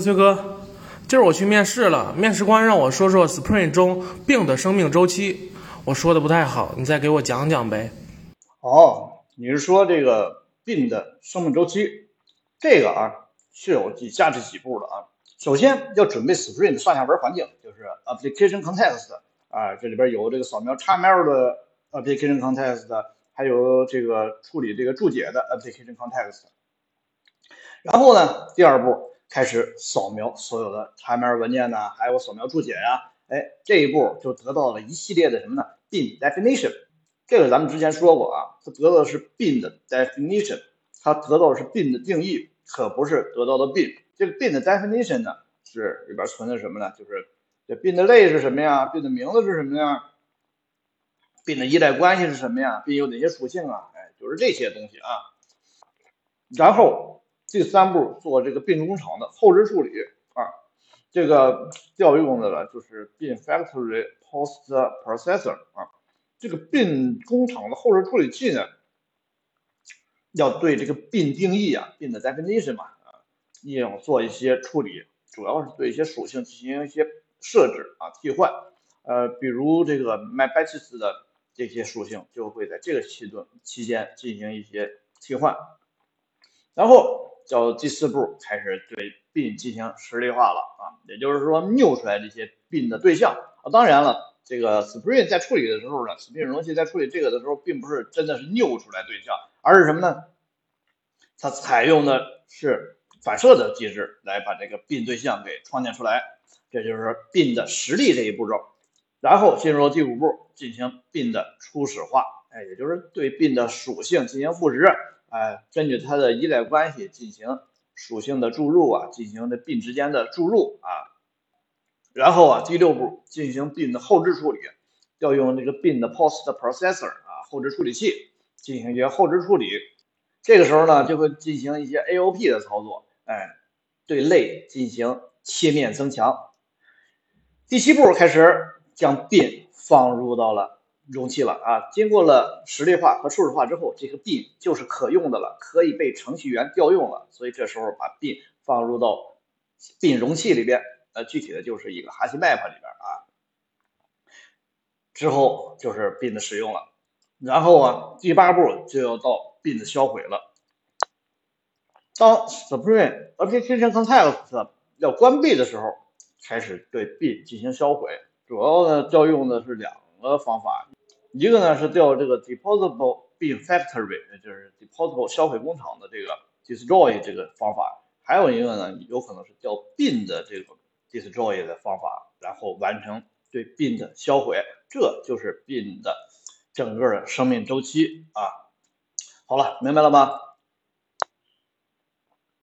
崔哥，今儿我去面试了，面试官让我说说 Spring 中病的生命周期，我说的不太好，你再给我讲讲呗。哦，你是说这个病的生命周期？这个啊是有以下这几步的啊。首先要准备 Spring 的上下文环境，就是 Application Context 啊，这里边有这个扫描 XML 的 Application Context，还有这个处理这个注解的 Application Context。然后呢，第二步开始扫描所有的 XML 文件呢，还有扫描注解呀，哎，这一步就得到了一系列的什么呢？bin definition，这个咱们之前说过啊，它得到的是 bin 的 definition，它得到的是 bin 的定义，可不是得到的 bin。这个 bin 的 definition 呢，是里边存的什么呢？就是这 bin 的类是什么呀？bin 的名字是什么呀？bin 的依赖关系是什么呀？bin 有哪些属性啊？哎，就是这些东西啊。然后第三步做这个病工厂的后置处理啊，这个调用的呢就是 bin factory post processor 啊，这个病工厂的后置处理器呢，要对这个病定义啊病的 definition 嘛。要做一些处理，主要是对一些属性进行一些设置啊替换，呃，比如这个 MyBasis 的这些属性就会在这个期段期间进行一些替换，然后叫第四步开始对 bin 进行实例化了啊，也就是说 new 出来这些 bin 的对象啊，当然了，这个 Spring 在处理的时候呢，Spring 容器在处理这个的时候，并不是真的是 new 出来对象，而是什么呢？它采用的是。反射的机制来把这个 bin 对象给创建出来，这就是 bin 的实例这一步骤。然后进入第五步，进行 bin 的初始化，哎，也就是对 bin 的属性进行赋值，哎，根据它的依赖关系进行属性的注入啊，进行的 B 之间的注入啊。然后啊，第六步进行 B 的后置处理，要用这个 B 的 post processor 啊，后置处理器进行一些后置处理。这个时候呢，就会进行一些 AOP 的操作。哎，对类进行切面增强。第七步开始将 B 放入到了容器了啊，经过了实例化和初始化之后，这个 bin 就是可用的了，可以被程序员调用了。所以这时候把 bin 放入到 bin 容器里边，呃，具体的就是一个 HashMap 里边啊。之后就是 bin 的使用了，然后啊，第八步就要到 bin 的销毁了。当 Spring Application Context 要关闭的时候，开始对 bin 进行销毁。主要呢调用的是两个方法，一个呢是调这个 Deposable bean Factory，就是 Deposable 销毁工厂的这个 Destroy 这个方法，还有一个呢有可能是调 bean 的这个 Destroy 的方法，然后完成对 bean 的销毁。这就是 bean 的整个的生命周期啊。好了，明白了吗？